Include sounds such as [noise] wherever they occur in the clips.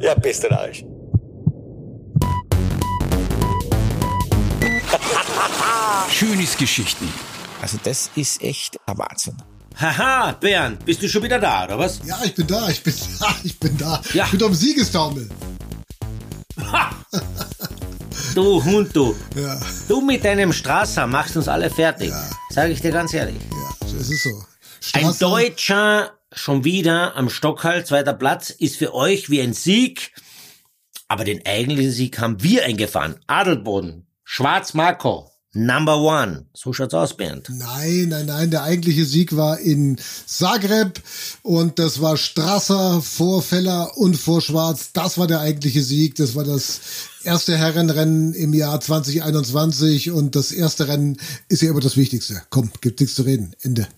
Ja, bist du Arsch. Schönes Geschichten. Also das ist echt ein Wahnsinn. Haha, Bernd, bist du schon wieder da, oder was? Ja, ich bin da, ich bin [laughs] da, ich bin da. Ja. Ich bin am Siegestaumel. Du Hund, du. Ja, Du mit deinem Strasser machst uns alle fertig. Ja. Sag ich dir ganz ehrlich. ja, es ist so. Ein Straße- Deutscher schon wieder am Stockhall, zweiter Platz, ist für euch wie ein Sieg. Aber den eigentlichen Sieg haben wir eingefahren. Adelboden, Schwarz Marco, Number One. So schaut's aus, Bernd. Nein, nein, nein, der eigentliche Sieg war in Zagreb und das war Strasser vor Feller und vor Schwarz. Das war der eigentliche Sieg. Das war das erste Herrenrennen im Jahr 2021 und das erste Rennen ist ja immer das Wichtigste. Komm, gibt nichts zu reden. Ende.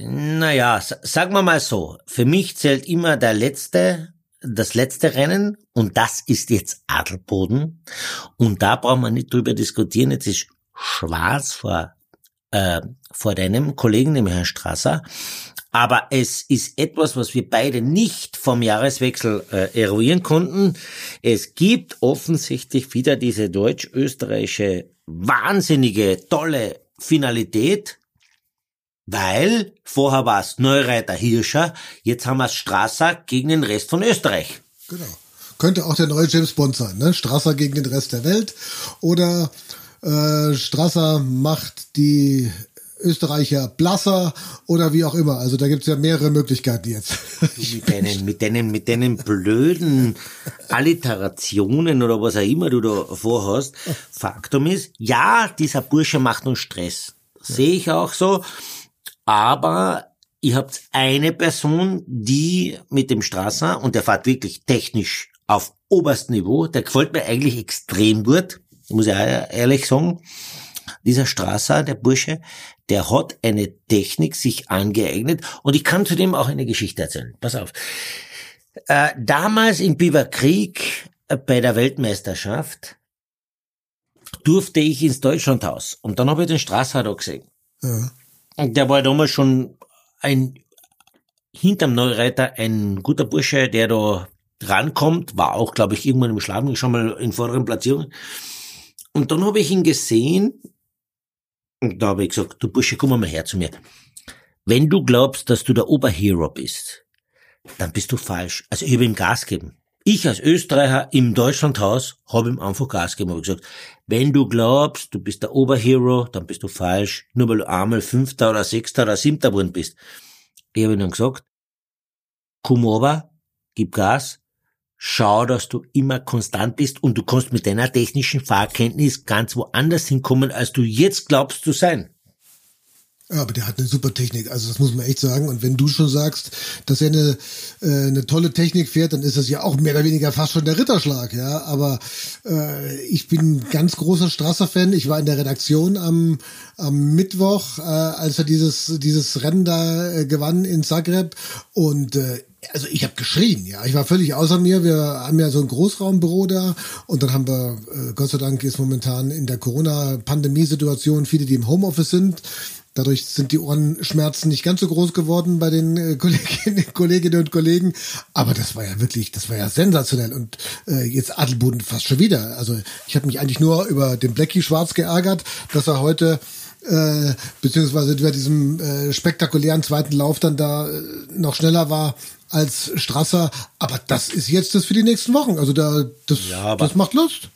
Naja, sagen wir mal so. Für mich zählt immer der letzte, das letzte Rennen und das ist jetzt Adelboden. Und da brauchen wir nicht drüber diskutieren. Jetzt ist schwarz vor, äh, vor deinem Kollegen, dem Herrn Strasser. Aber es ist etwas, was wir beide nicht vom Jahreswechsel äh, eruieren konnten. Es gibt offensichtlich wieder diese deutsch-österreichische wahnsinnige, tolle Finalität. Weil vorher war es Neureiter Hirscher, jetzt haben wir es Strasser gegen den Rest von Österreich. Genau. Könnte auch der neue James Bond sein, ne? Strasser gegen den Rest der Welt. Oder äh, Strasser macht die Österreicher blasser oder wie auch immer. Also da gibt's ja mehrere Möglichkeiten jetzt. [laughs] Mit deinen, mit deinen, mit deinen blöden Alliterationen oder was auch immer du da vorhast. Faktum ist, ja, dieser Bursche macht uns Stress. Sehe ich auch so. Aber ihr habt eine Person, die mit dem Strasser, und der fährt wirklich technisch auf oberstem Niveau, der gefällt mir eigentlich extrem gut, muss ich ehrlich sagen. Dieser Strasser, der Bursche, der hat eine Technik sich angeeignet und ich kann zudem auch eine Geschichte erzählen. Pass auf. Äh, damals im Biberkrieg äh, bei der Weltmeisterschaft durfte ich ins Deutschlandhaus und dann habe ich den Strasser da gesehen. ja. Und der war damals schon ein, hinterm Neureiter ein guter Bursche, der da rankommt, war auch, glaube ich, irgendwann im Schlafen schon mal in vorderen Platzierungen. Und dann habe ich ihn gesehen und da habe ich gesagt, du Bursche, komm mal her zu mir. Wenn du glaubst, dass du der Oberhero bist, dann bist du falsch. Also ich habe ihm Gas gegeben. Ich als Österreicher im Deutschlandhaus habe ihm einfach Gas gegeben. Habe gesagt, wenn du glaubst, du bist der Oberhero, dann bist du falsch. Nur weil du einmal Fünfter oder Sechster oder Siebter geworden bist. Ich habe ihm dann gesagt, komm over, gib Gas, schau, dass du immer konstant bist und du kannst mit deiner technischen Fahrkenntnis ganz woanders hinkommen, als du jetzt glaubst zu sein. Ja, aber der hat eine super Technik, also das muss man echt sagen. Und wenn du schon sagst, dass er eine, äh, eine tolle Technik fährt, dann ist das ja auch mehr oder weniger fast schon der Ritterschlag, ja. Aber äh, ich bin ganz großer Strasser-Fan. Ich war in der Redaktion am, am Mittwoch, äh, als er dieses, dieses Rennen da äh, gewann in Zagreb. Und äh, also ich habe geschrien, ja. Ich war völlig außer mir. Wir haben ja so ein Großraumbüro da und dann haben wir, äh, Gott sei Dank ist momentan in der Corona-Pandemie-Situation viele, die im Homeoffice sind. Dadurch sind die Ohrenschmerzen nicht ganz so groß geworden bei den äh, Kolleginnen, Kolleginnen und Kollegen. Aber das war ja wirklich, das war ja sensationell. Und äh, jetzt Adelboden fast schon wieder. Also ich habe mich eigentlich nur über den Blackie Schwarz geärgert, dass er heute äh, beziehungsweise über diesem äh, spektakulären zweiten Lauf dann da äh, noch schneller war als Strasser. Aber das ist jetzt das für die nächsten Wochen. Also da, das, Ja, aber- das macht Lust.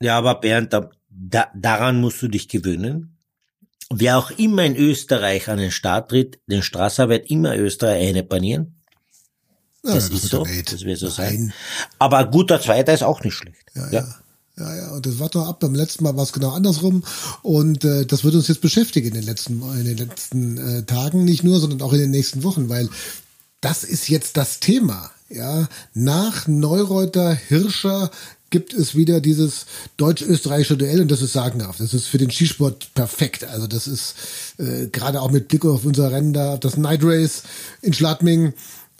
Ja, aber Bernd, da, da, daran musst du dich gewöhnen. Wer auch immer in Österreich an den Start tritt, den Strasser wird immer Österreich eine panieren. Ja, Das na ist so, aber ey, das wird so nein. sein. Aber ein guter Zweiter ist auch nicht schlecht. Ja, ja. Ja, ja, und das war doch ab. Beim letzten Mal war es genau andersrum. Und äh, das wird uns jetzt beschäftigen in den letzten, in den letzten äh, Tagen, nicht nur, sondern auch in den nächsten Wochen, weil das ist jetzt das Thema. Ja, nach Neureuter Hirscher gibt es wieder dieses deutsch-österreichische Duell und das ist sagenhaft. Das ist für den Skisport perfekt. Also das ist äh, gerade auch mit Blick auf unser Rennen da, das Night Race in Schladming.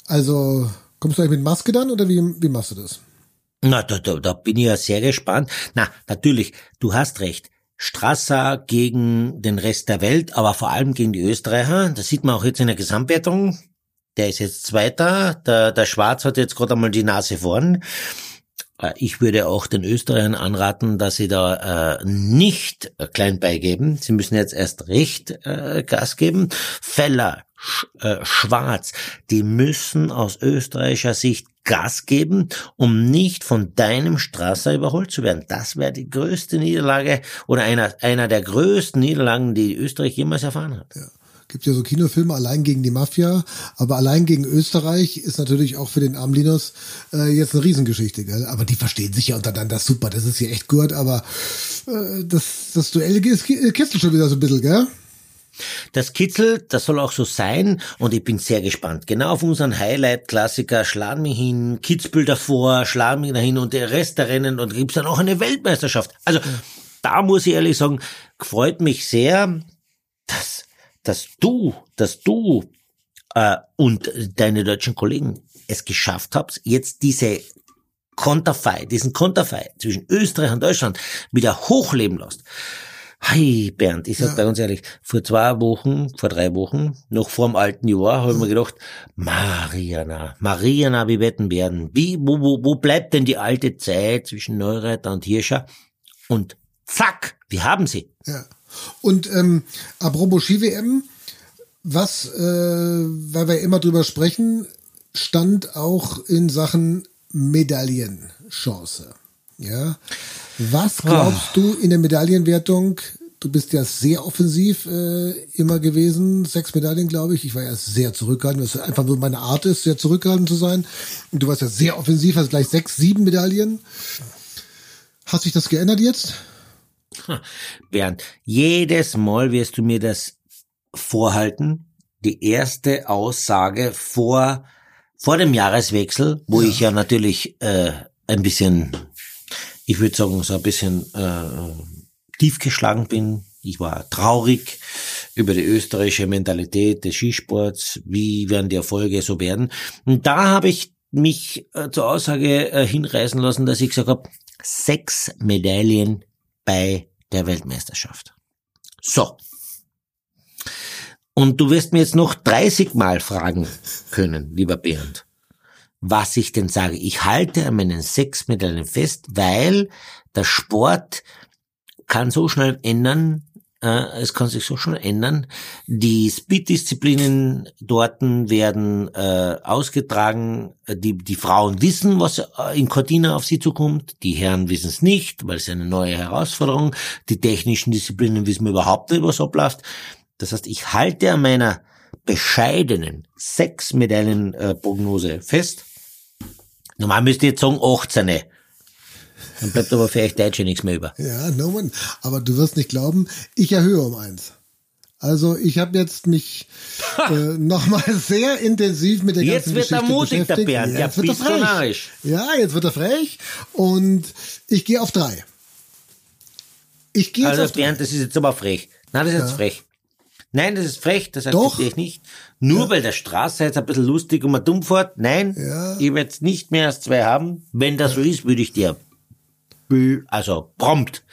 Also kommst du eigentlich mit Maske dann oder wie, wie machst du das? Na, da, da, da bin ich ja sehr gespannt. Na, natürlich, du hast recht. Strasser gegen den Rest der Welt, aber vor allem gegen die Österreicher. Das sieht man auch jetzt in der Gesamtwertung. Der ist jetzt Zweiter. Der, der Schwarz hat jetzt gerade einmal die Nase vorn. Äh, Ich würde auch den Österreichern anraten, dass sie da äh, nicht äh, klein beigeben. Sie müssen jetzt erst recht äh, Gas geben. Feller, Sch äh, Schwarz, die müssen aus österreichischer Sicht Gas geben, um nicht von deinem Strasser überholt zu werden. Das wäre die größte Niederlage oder einer, einer der größten Niederlagen, die Österreich jemals erfahren hat. Gibt ja so Kinofilme allein gegen die Mafia, aber allein gegen Österreich ist natürlich auch für den armen Linus äh, jetzt eine Riesengeschichte, gell? Aber die verstehen sich ja untereinander super, das ist ja echt gut, aber äh, das, das Duell ist- kitzelt schon wieder so ein bisschen, gell? Das kitzelt, das soll auch so sein und ich bin sehr gespannt. Genau auf unseren Highlight-Klassiker Schlag mich hin, Kitzbühel davor, Schlag mich dahin und der Rest der Rennen und gibt's dann auch eine Weltmeisterschaft. Also da muss ich ehrlich sagen, freut mich sehr, dass, dass du, dass du äh, und deine deutschen Kollegen es geschafft habt, jetzt diese Konterfei, diesen Konterfei zwischen Österreich und Deutschland wieder hochleben lässt. Hey Bernd, ich sag Ja. bei ganz ehrlich, vor zwei Wochen, vor drei Wochen, noch vor dem alten Jahr, habe ich mir gedacht, Mariana, Mariana, wie wetten werden? Wie, wo, wo, wo bleibt denn die alte Zeit zwischen Neureiter und Hirscher? Und zack, wir haben sie. Ja. Und ähm, apropos Ski-WM, was, äh, weil wir immer drüber sprechen, stand auch in Sachen Medaillenchance. Ja. Was glaubst du in der Medaillenwertung? Du bist ja sehr offensiv äh, immer gewesen. Sechs Medaillen, glaube ich. Ich war ja sehr zurückhaltend, was einfach nur meine Art ist, sehr zurückhaltend zu sein. Und du warst ja sehr offensiv, hast gleich sechs, sieben Medaillen. Hat sich das geändert jetzt? Bernd, jedes Mal wirst du mir das vorhalten. Die erste Aussage vor, vor dem Jahreswechsel, wo ich ja natürlich äh, ein bisschen, ich würde sagen, so ein bisschen äh, tief geschlagen bin. Ich war traurig über die österreichische Mentalität des Skisports. Wie werden die Erfolge so werden? Und da habe ich mich äh, zur Aussage äh, hinreißen lassen, dass ich gesagt habe, sechs Medaillen bei der Weltmeisterschaft. So. Und du wirst mir jetzt noch 30 Mal fragen können, lieber Bernd, was ich denn sage. Ich halte an meinen sechs Medaillen fest, weil der Sport kann so schnell ändern, äh, es kann sich so schnell ändern. Die Speed-Disziplinen dorten werden äh, ausgetragen. Die, die Frauen wissen, was äh, in Cortina auf sie zukommt. Die Herren wissen es nicht, weil es eine neue Herausforderung. Die technischen Disziplinen wissen überhaupt nicht, was abläuft. Das heißt, ich halte an meiner bescheidenen sechs Medaillen äh, fest. Normal müsste ich jetzt sagen 18. Dann bleibt aber für euch Deutsche nichts mehr über. Ja, no man. Aber du wirst nicht glauben, ich erhöhe um eins. Also ich habe jetzt mich äh, nochmal sehr intensiv mit der Jetzt ganzen wird er Geschichte mutig, der beschäftigt. Bernd. Ja, jetzt wird er frech. Ja, jetzt wird er frech. Und ich gehe auf drei. Ich gehe jetzt Also auf drei. Bernd, das ist jetzt aber frech. Nein, das ist jetzt frech. Nein, das ist frech, das akzeptiere ich nicht. Nur weil der Straße jetzt ein bisschen lustig und man dumm fährt. Nein, Ja. ich werde jetzt nicht mehr als zwei haben. Wenn das so ist, würde ich dir also prompt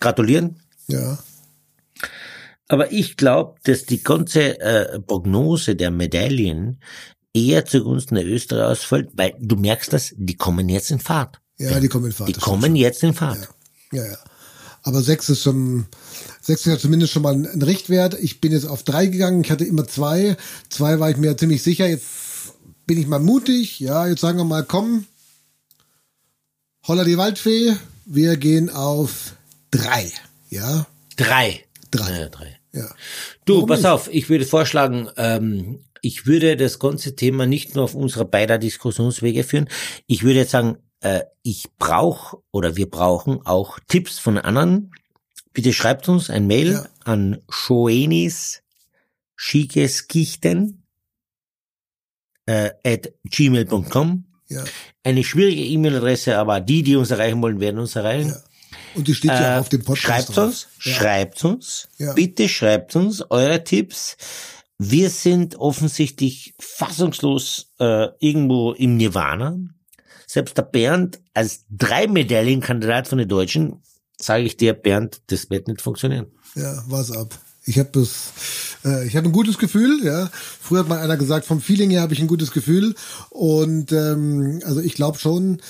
gratulieren. Ja. Aber ich glaube, dass die ganze äh, Prognose der Medaillen eher zugunsten der Österreicher ausfällt, weil du merkst das, die kommen jetzt in Fahrt. Ja, die kommen in Fahrt. Die kommen jetzt in Fahrt. Ja, ja. Aber sechs ist schon, sechs ist ja zumindest schon mal ein Richtwert. Ich bin jetzt auf drei gegangen. Ich hatte immer zwei. Zwei war ich mir ziemlich sicher. Jetzt bin ich mal mutig. Ja, jetzt sagen wir mal, komm. Holla die Waldfee. Wir gehen auf drei. Ja, Drei. Drei. Ja, drei. ja. Du, Warum pass nicht? auf, ich würde vorschlagen, ähm, ich würde das ganze Thema nicht nur auf unserer beider Diskussionswege führen. Ich würde jetzt sagen, äh, ich brauche oder wir brauchen auch Tipps von anderen. Bitte schreibt uns ein Mail Ja. an schoenis schikeskichten äh, at gmail.com. Ja, Eine schwierige E-Mail-Adresse, aber die, die uns erreichen wollen, werden uns erreichen. ja. Und die steht ja Äh, auch auf dem Podcast Schreibt drauf. uns, Ja. schreibt uns, Ja. bitte schreibt uns eure Tipps. Wir sind offensichtlich fassungslos äh, irgendwo im Nirvana. Selbst der Bernd als drei Medaillenkandidat von den Deutschen, sage ich dir, Bernd, das wird nicht funktionieren. Ja, was ab. Ich habe das Äh, ich habe ein gutes Gefühl, ja. Früher hat mal einer gesagt, vom Feeling her habe ich ein gutes Gefühl. Und ähm, also ich glaube schon,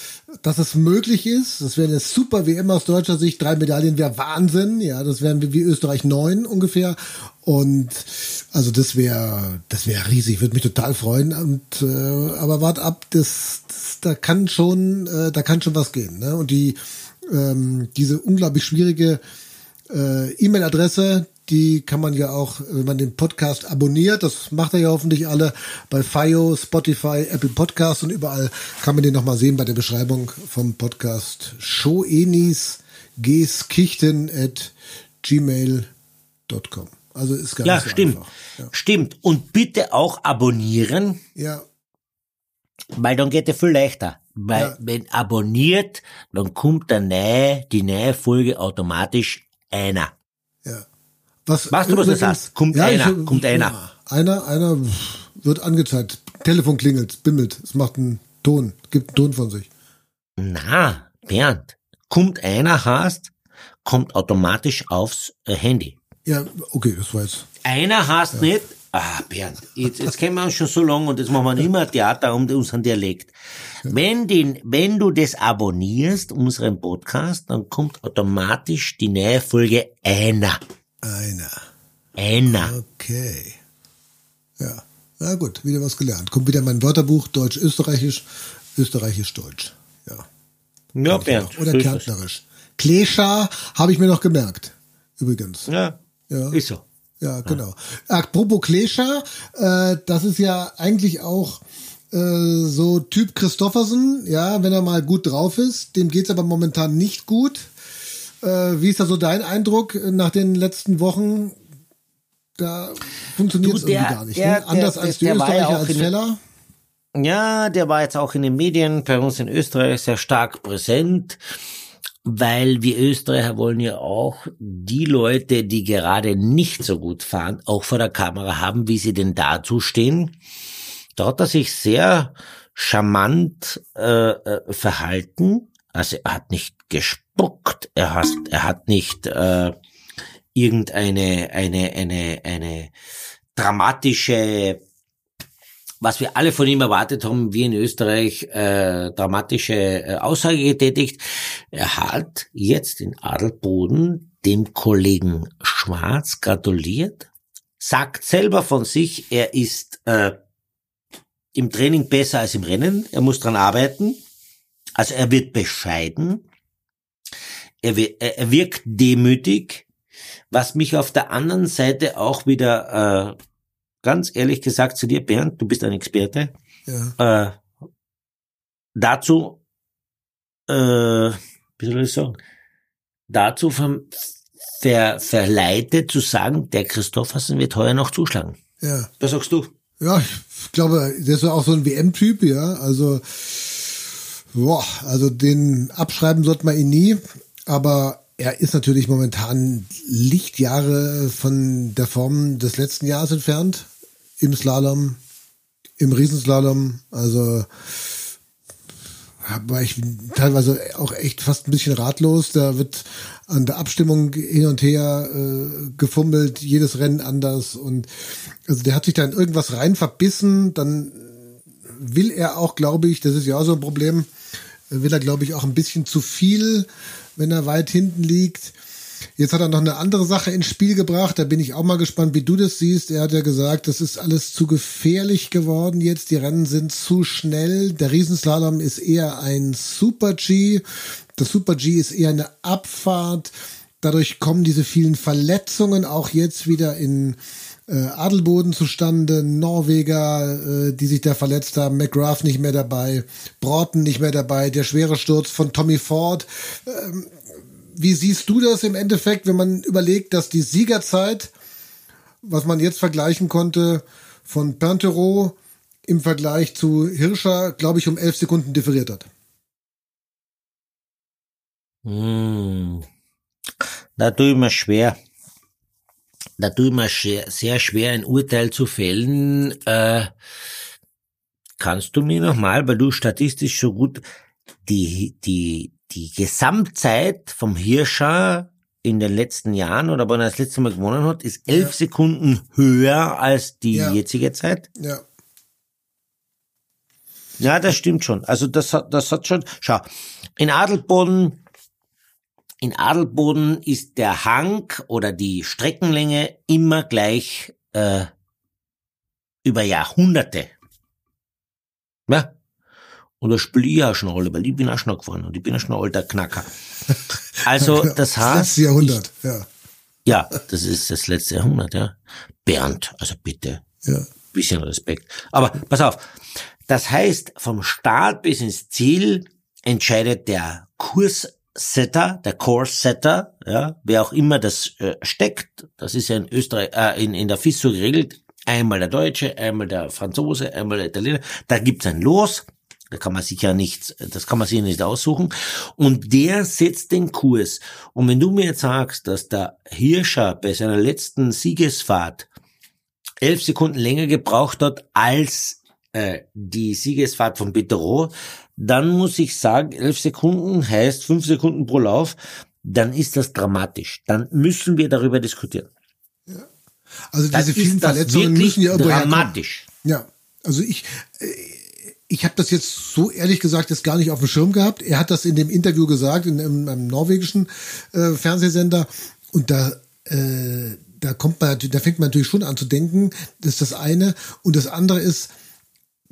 dass es möglich ist. Das wäre eine super WM aus deutscher Sicht. Drei Medaillen wäre Wahnsinn. Ja, das wären wie Österreich neun ungefähr. Und also das wäre das wäre riesig, würde mich total freuen. Und äh, aber wart ab, das, das da kann schon äh, da kann schon was gehen. Ne? Und die ähm, diese unglaublich schwierige äh, E-Mail-Adresse, die kann man ja auch, wenn man den Podcast abonniert, das macht er ja hoffentlich alle, bei FIO, Spotify, Apple Podcast und überall kann man den nochmal sehen bei der Beschreibung vom Podcast Showenis gskichten at gmail.com. Also ist gar Ja, so stimmt. einfach. Ja. Stimmt. Und bitte auch abonnieren, ja, weil dann geht es viel leichter. Weil Ja. wenn abonniert, dann kommt der neue, die neue Folge automatisch einer. ja. Was, Weißt du, was das übrigens- heißt? Kommt einer, kommt einer. Ja, einer, einer wird angezeigt. Telefon klingelt, bimmelt, es macht einen Ton, gibt einen Ton von sich. Na, Bernd, kommt einer hast, kommt automatisch aufs äh, Handy. Ja, okay, das war jetzt. Einer hast nicht, ah, Bernd, jetzt, jetzt kennen wir uns schon so lange und jetzt machen wir immer Theater um unseren Dialekt. Wenn, den, wenn du das abonnierst, unseren Podcast, dann kommt automatisch die neue Folge. Einer. Einer. Okay. Ja. Na gut, wieder was gelernt. Kommt wieder mein Wörterbuch, Deutsch-Österreichisch, Österreichisch-Deutsch. Ja. Ja, Bernd. Oder Kärntnerisch. Klescha habe ich mir noch gemerkt. Übrigens. Ja, Ja. ist so. Ja, genau. Apropos Klescha, äh, das ist ja eigentlich auch äh, so Typ Christoffersen, ja, wenn er mal gut drauf ist. Dem geht's aber momentan nicht gut. Äh, wie ist da so dein Eindruck nach den letzten Wochen? Da funktioniert es irgendwie gar nicht. der- ne? Anders der- als die der ja Österreicher auch als Feller. Ja, der war jetzt auch in den Medien bei uns in Österreich sehr stark präsent, weil wir Österreicher wollen ja auch die Leute, die gerade nicht so gut fahren, auch vor der Kamera haben, wie sie denn dazu stehen. Da hat er sich sehr charmant äh, äh, verhalten. Also er hat nicht gespuckt, er hat, er hat nicht äh, irgendeine eine eine eine dramatische was wir alle von ihm erwartet haben, wie in Österreich, äh, dramatische äh, Aussage getätigt. Er hat jetzt in Adelboden dem Kollegen Schwarz gratuliert, sagt selber von sich, er ist äh, im Training besser als im Rennen, er muss dran arbeiten, also er wird bescheiden, er, er wirkt demütig, was mich auf der anderen Seite auch wieder äh, ganz ehrlich gesagt zu dir, Bernd, du bist ein Experte, Ja. äh, dazu, äh, wie soll ich sagen, dazu ver, ver, verleitet zu sagen, der Christoffersen wird heuer noch zuschlagen. ja. Was sagst du? Ja, ich glaube, der ist auch so ein WM-Typ, ja. Also, boah, also den abschreiben sollte man ihn nie. Aber er ist natürlich momentan Lichtjahre von der Form des letzten Jahres entfernt. Im Slalom, im Riesenslalom. Also war ich teilweise auch echt fast ein bisschen ratlos. Da wird an der Abstimmung hin und her äh, gefummelt, jedes Rennen anders und also der hat sich da in irgendwas rein verbissen, dann will er auch, glaube ich, das ist ja auch so ein Problem, will er, glaube ich, auch ein bisschen zu viel, wenn er weit hinten liegt. Jetzt hat er noch eine andere Sache ins Spiel gebracht. Da bin ich auch mal gespannt, wie du das siehst. Er hat ja gesagt, das ist alles zu gefährlich geworden jetzt. Die Rennen sind zu schnell. Der Riesenslalom ist eher ein Super-G. Der Super-G ist eher eine Abfahrt. Dadurch kommen diese vielen Verletzungen auch jetzt wieder in äh, Adelboden zustande. Norweger, äh, die sich da verletzt haben. McGrath nicht mehr dabei. Broughton nicht mehr dabei. Der schwere Sturz von Tommy Ford. Ähm, wie siehst du das im Endeffekt, wenn man überlegt, dass die Siegerzeit, was man jetzt vergleichen konnte, von Pintero im Vergleich zu Hirscher, glaube ich, um elf Sekunden differiert hat? Hm. Tue ich mir schwer. Da tue ich mir sehr schwer, ein Urteil zu fällen. Äh, kannst du mir nochmal, weil du statistisch so gut die, die, die Gesamtzeit vom Hirscher in den letzten Jahren oder wann er das letzte Mal gewonnen hat, ist elf Sekunden höher als die Ja. jetzige Zeit. Ja. Ja, das stimmt schon. Also das hat, das hat schon. Schau, in Adelboden, in Adelboden ist der Hang oder die Streckenlänge immer gleich äh, über Jahrhunderte. Ja. Und das spiele ich auch schon alle, weil ich bin auch schon gefahren und ich bin auch schon ein alter Knacker. [laughs] Also das heißt, letzte Jahrhundert, ja. ja, das ist das letzte Jahrhundert, ja. Bernd, also bitte Ja. bisschen Respekt. Aber pass auf, das heißt, vom Start bis ins Ziel entscheidet der Kurssetter, der Course-Setter, ja, wer auch immer das äh, steckt. Das ist ja in Österreich, äh, in, in der FIS geregelt. Einmal der Deutsche, einmal der Franzose, einmal der Italiener. Da gibt's ein Los. Da kann man sich ja nicht, das kann man sich nicht aussuchen. Und der setzt den Kurs. Und wenn du mir jetzt sagst, dass der Hirscher bei seiner letzten Siegesfahrt elf Sekunden länger gebraucht hat als äh, die Siegesfahrt von Petereau, dann muss ich sagen, elf Sekunden heißt fünf Sekunden pro Lauf, dann ist das dramatisch. Dann müssen wir darüber diskutieren. Also Dann diese vielen das Verletzungen wirklich müssen ja irgendwo herkommen. dramatisch. Ja, also ich, äh, ich habe das jetzt so ehrlich gesagt jetzt gar nicht auf dem Schirm gehabt. Er hat das in dem Interview gesagt, in, in einem norwegischen äh, Fernsehsender. Und da, äh, da kommt man, da fängt man natürlich schon an zu denken. Das ist das eine. Und das andere ist,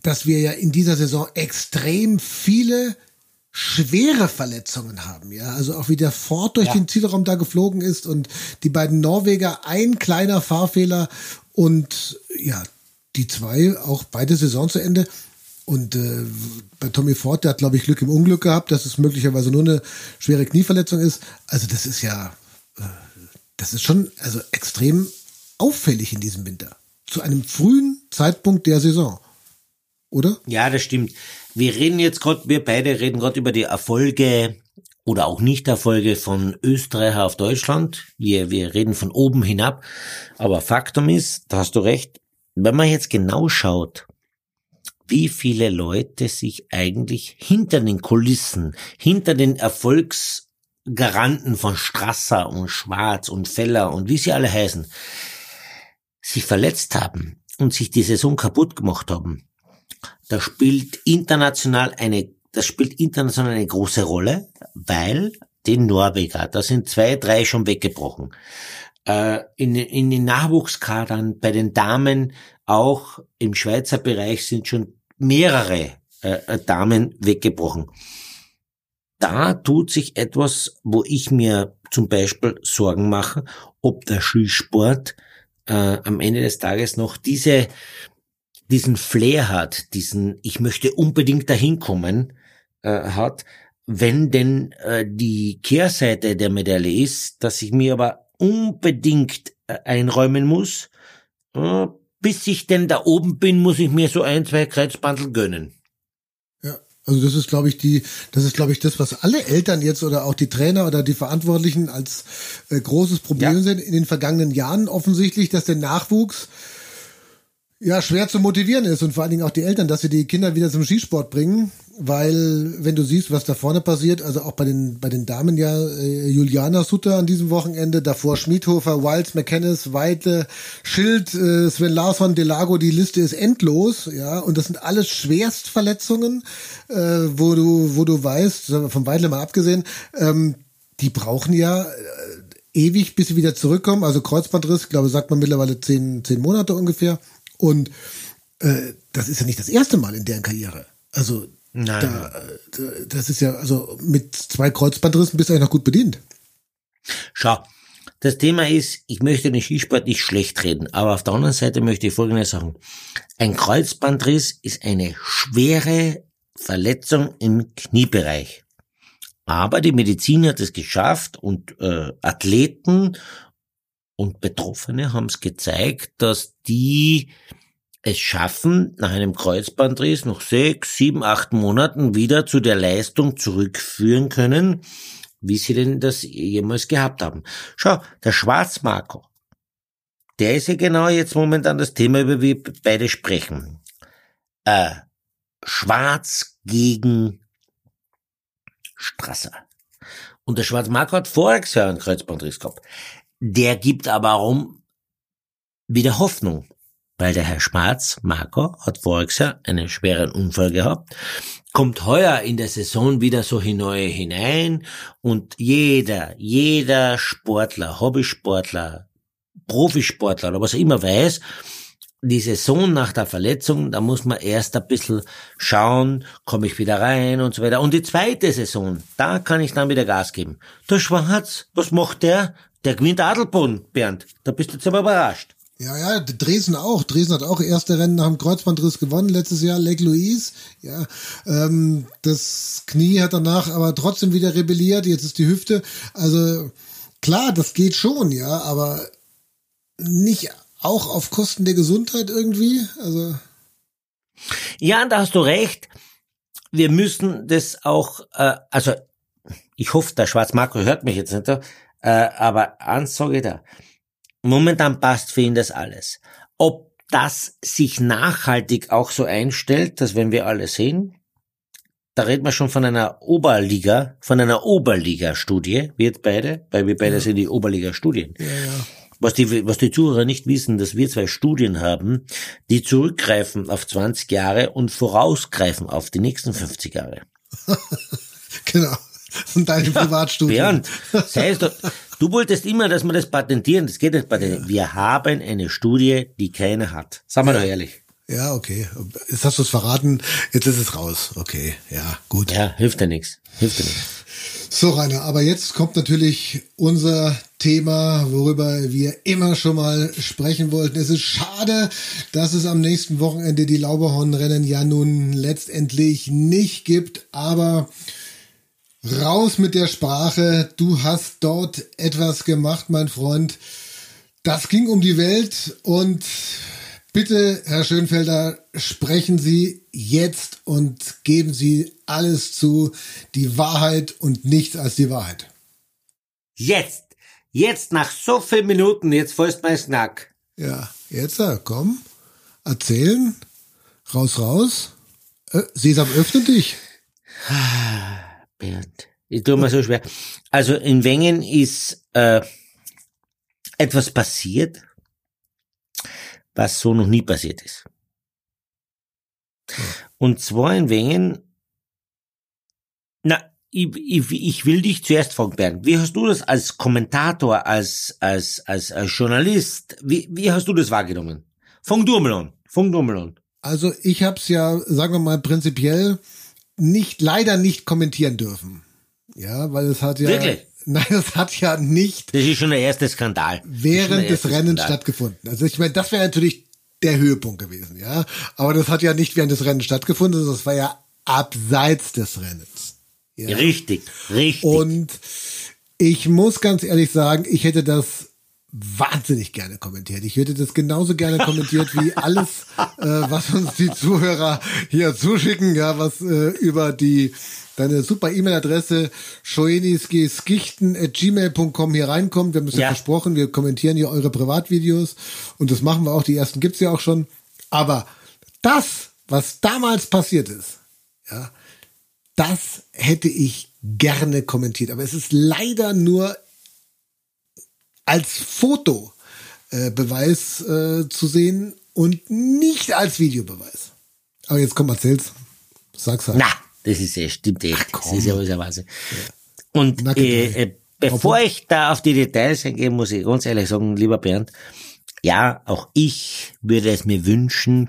dass wir ja in dieser Saison extrem viele schwere Verletzungen haben, ja. Also auch wie der Ford durch Ja. den Zielraum da geflogen ist und die beiden Norweger ein kleiner Fahrfehler und ja, die zwei auch beide Saison zu Ende. Und äh, bei Tommy Ford, der hat, glaube ich, Glück im Unglück gehabt, dass es möglicherweise nur eine schwere Knieverletzung ist. Also das ist ja, äh, das ist schon also extrem auffällig in diesem Winter. Zu einem frühen Zeitpunkt der Saison. Oder? Ja, das stimmt. Wir reden jetzt gerade, wir beide reden gerade über die Erfolge oder auch Nicht-Erfolge von Österreich auf Deutschland. Wir, wir reden von oben hinab. Aber Faktum ist, da hast du recht, wenn man jetzt genau schaut, wie viele Leute sich eigentlich hinter den Kulissen, hinter den Erfolgsgaranten von Strasser und Schwarz und Feller und wie sie alle heißen, sich verletzt haben und sich die Saison kaputt gemacht haben, das spielt international eine, das spielt international eine große Rolle, weil die Norweger, da sind zwei, drei schon weggebrochen. Äh, in, in den Nachwuchskadern bei den Damen auch im Schweizer Bereich sind schon mehrere äh, Damen weggebrochen. Da tut sich etwas, wo ich mir zum Beispiel Sorgen mache, ob der Skisport äh, am Ende des Tages noch diese diesen Flair hat, diesen ich möchte unbedingt dahin kommen äh, hat, wenn denn äh, die Kehrseite der Medaille ist, dass ich mir aber unbedingt äh, einräumen muss, äh, bis ich denn da oben bin, muss ich mir so ein, zwei Kreuzbandel gönnen. Ja, also das ist, glaube ich, die, das ist, glaube ich, das, was alle Eltern jetzt oder auch die Trainer oder die Verantwortlichen als äh, großes Problem Ja. sind in den vergangenen Jahren offensichtlich, dass der Nachwuchs ja schwer zu motivieren ist und vor allen Dingen auch die Eltern, dass sie die Kinder wieder zum Skisport bringen, weil wenn du siehst, was da vorne passiert, also auch bei den bei den Damen ja äh, Juliana Sutter an diesem Wochenende, davor Schmiedhofer, Wilds, McKennis, Weidle, Schild, äh, Sven Larsson, Delago, die Liste ist endlos, ja, und das sind alles Schwerstverletzungen, äh, wo du wo du weißt, von Weidle mal abgesehen, ähm, die brauchen ja äh, ewig, bis sie wieder zurückkommen. Also Kreuzbandriss, glaube sagt man mittlerweile zehn, zehn Monate ungefähr. Und äh, das ist ja nicht das erste Mal in deren Karriere. Also Nein. da, das ist ja, also mit zwei Kreuzbandrissen bist du eigentlich noch gut bedient. Schau, das Thema ist, ich möchte den Skisport nicht schlecht reden, aber auf der anderen Seite möchte ich Folgendes sagen. Ein Kreuzbandriss ist eine schwere Verletzung im Kniebereich. Aber die Medizin hat es geschafft und äh, Athleten und Betroffene haben es gezeigt, dass die es schaffen, nach einem Kreuzbandriss noch sechs, sieben, acht Monaten wieder zu der Leistung zurückführen können, wie sie denn das jemals gehabt haben. Schau, der Schwarzmarco, der ist ja genau jetzt momentan das Thema, über wir beide sprechen. Äh, Schwarz gegen Strasser. Und der Schwarzmarker hat voriges Jahr einen Kreuzbandriss gehabt. Der gibt aber rum wieder Hoffnung. Weil der Herr Schwarzmarker hat voriges Jahr einen schweren Unfall gehabt, kommt heuer in der Saison wieder so neu hinein und jeder, jeder Sportler, Hobbysportler, Profisportler oder was er immer weiß, die Saison nach der Verletzung, da muss man erst ein bisschen schauen, komme ich wieder rein und so weiter. Und die zweite Saison, da kann ich dann wieder Gas geben. Der Schwarz, was macht der? Der gewinnt Adelboden, Bernd. Da bist du jetzt aber überrascht. Ja, ja, Dresden auch. Dresden hat auch erste Rennen nach dem Kreuzbandriss gewonnen letztes Jahr, Lake Louise. Ja, ähm, das Knie hat danach aber trotzdem wieder rebelliert. Jetzt ist die Hüfte. Also klar, das geht schon, ja, aber nicht auch auf Kosten der Gesundheit irgendwie? Also. Ja, da hast du recht. Wir müssen das auch, äh, also ich hoffe, der Schwarzmarco hört mich jetzt nicht, äh, aber eins sage ich da. Momentan passt für ihn das alles. Ob das sich nachhaltig auch so einstellt, dass wenn wir alle sehen, da reden wir schon von einer Oberliga, von einer Oberliga-Studie, wir beide, weil wir beide ja. sind die Oberliga-Studien. Ja, ja. Was die, was die Zuhörer nicht wissen, dass wir zwei Studien haben, die zurückgreifen auf 20 Jahre und vorausgreifen auf die nächsten 50 Jahre. [laughs] genau. [laughs] Und deine ja, Privatstudie. Bernd, das heißt, du, du wolltest immer, dass wir das patentieren. Das geht nicht patentieren. Wir haben eine Studie, die keiner hat. Sagen wir ja. doch ehrlich. Ja, okay. Jetzt hast du es verraten, jetzt ist es raus. Okay, ja, gut. Ja, hilft dir nichts. Hilft dir nichts. So, Rainer, aber jetzt kommt natürlich unser Thema, worüber wir immer schon mal sprechen wollten. Es ist schade, dass es am nächsten Wochenende die Lauberhornrennen ja nun letztendlich nicht gibt, aber raus mit der Sprache. Du hast dort etwas gemacht, mein Freund. Das ging um die Welt und Bitte, Herr Schönfelder, sprechen Sie jetzt und geben Sie alles zu, die Wahrheit und nichts als die Wahrheit. Jetzt, jetzt nach so vielen Minuten, jetzt fällst mein Snack. Ja, jetzt, äh, komm, erzählen, raus, raus. Äh, Sesam, öffne dich. Bernd, ich tue mir so schwer. Also in Wengen ist äh, etwas passiert was so noch nie passiert ist. Und zwar in Wengen, na, ich, ich, ich will dich zuerst fragen, Bernd, wie hast du das als Kommentator, als, als, als, als Journalist, wie, wie hast du das wahrgenommen? Fang du mal an, fang du mal an. Also ich habe es ja, sagen wir mal, prinzipiell nicht, leider nicht kommentieren dürfen. Ja, weil es hat ja. Wirklich? [laughs] Nein, das hat ja nicht. Das ist schon der erste Skandal. Während des Rennens Skandal. stattgefunden. Also ich meine, das wäre natürlich der Höhepunkt gewesen, ja. Aber das hat ja nicht während des Rennens stattgefunden, das war ja abseits des Rennens. Ja? Richtig, richtig. Und ich muss ganz ehrlich sagen, ich hätte das wahnsinnig gerne kommentiert. Ich hätte das genauso gerne kommentiert wie alles, äh, was uns die Zuhörer hier zuschicken, ja, was äh, über die deine super E-Mail-Adresse schoeniskiskichten.gmail.com hier reinkommt. Wir haben es ja. ja versprochen, wir kommentieren hier eure Privatvideos und das machen wir auch. Die ersten gibt's ja auch schon. Aber das, was damals passiert ist, ja, das hätte ich gerne kommentiert. Aber es ist leider nur als Fotobeweis äh, äh, zu sehen und nicht als Videobeweis. Aber jetzt komm, erzähl's. Sag's halt. Na, das ist ja, stimmt echt. Ach, das ist ja alles Wahnsinn. Und äh, äh, bevor ich da auf die Details eingehe, muss ich ganz ehrlich sagen, lieber Bernd, ja, auch ich würde es mir wünschen,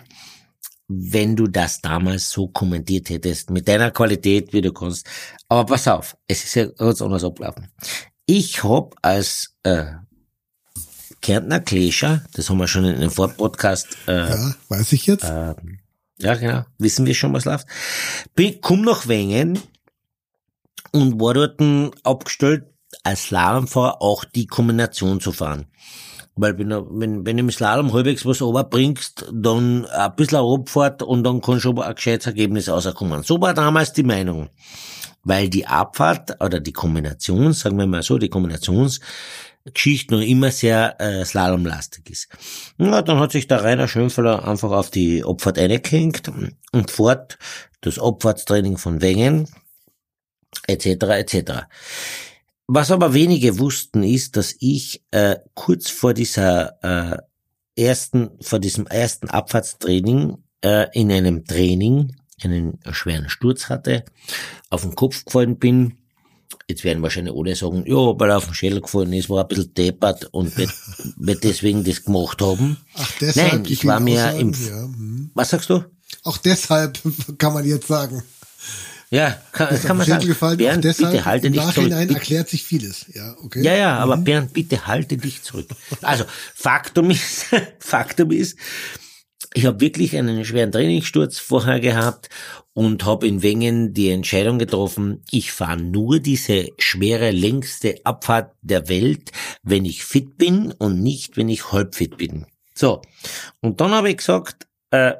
wenn du das damals so kommentiert hättest, mit deiner Qualität, wie du kannst. Aber pass auf, es ist ja ganz anders ablaufen. Ich hab als äh, Kärntner Klescher, das haben wir schon in einem Vorpodcast. Äh, ja, weiß ich jetzt. Äh, ja, genau. Wissen wir schon, was läuft. Bin, komm nach Wengen und war dort abgestellt, als Slalomfahrer auch die Kombination zu fahren. Weil wenn, wenn, wenn du im Slalom halbwegs was runterbringst, dann ein bisschen Abfahrt und dann kann schon ein gescheites Ergebnis rauskommen. So war damals die Meinung. Weil die Abfahrt oder die Kombination, sagen wir mal so, die Kombinations Geschichte noch immer sehr äh, slalomlastig ist. Ja, dann hat sich der Rainer Schönfeller einfach auf die Abfahrt eingehängt und fort das Abfahrtstraining von Wengen etc. etc. Was aber wenige wussten, ist, dass ich äh, kurz vor dieser äh, ersten, vor diesem ersten Abfahrtstraining äh, in einem Training einen schweren Sturz hatte, auf den Kopf gefallen bin. Jetzt werden wahrscheinlich alle sagen, ja, weil er auf den Schädel gefallen ist, war ein bisschen deppert und wird, wird [laughs] deswegen das gemacht haben. Ach, deshalb. Nein, ich war mir im, ja, hm. was sagst du? Auch deshalb [laughs] kann man jetzt sagen. Ja, kann, Ist kann man sagen. Gefallen, Bernd, deshalb bitte halte im dich zurück. Nachhinein Bitte. erklärt sich vieles. Ja, okay. Ja, ja, aber Bernd, bitte halte dich zurück. Also, Faktum ist, [laughs] Faktum ist, ich habe wirklich einen schweren Trainingssturz vorher gehabt und habe in Wengen die Entscheidung getroffen, ich fahre nur diese schwere, längste Abfahrt der Welt, wenn ich fit bin und nicht, wenn ich halb fit bin. So, und dann habe ich gesagt, äh,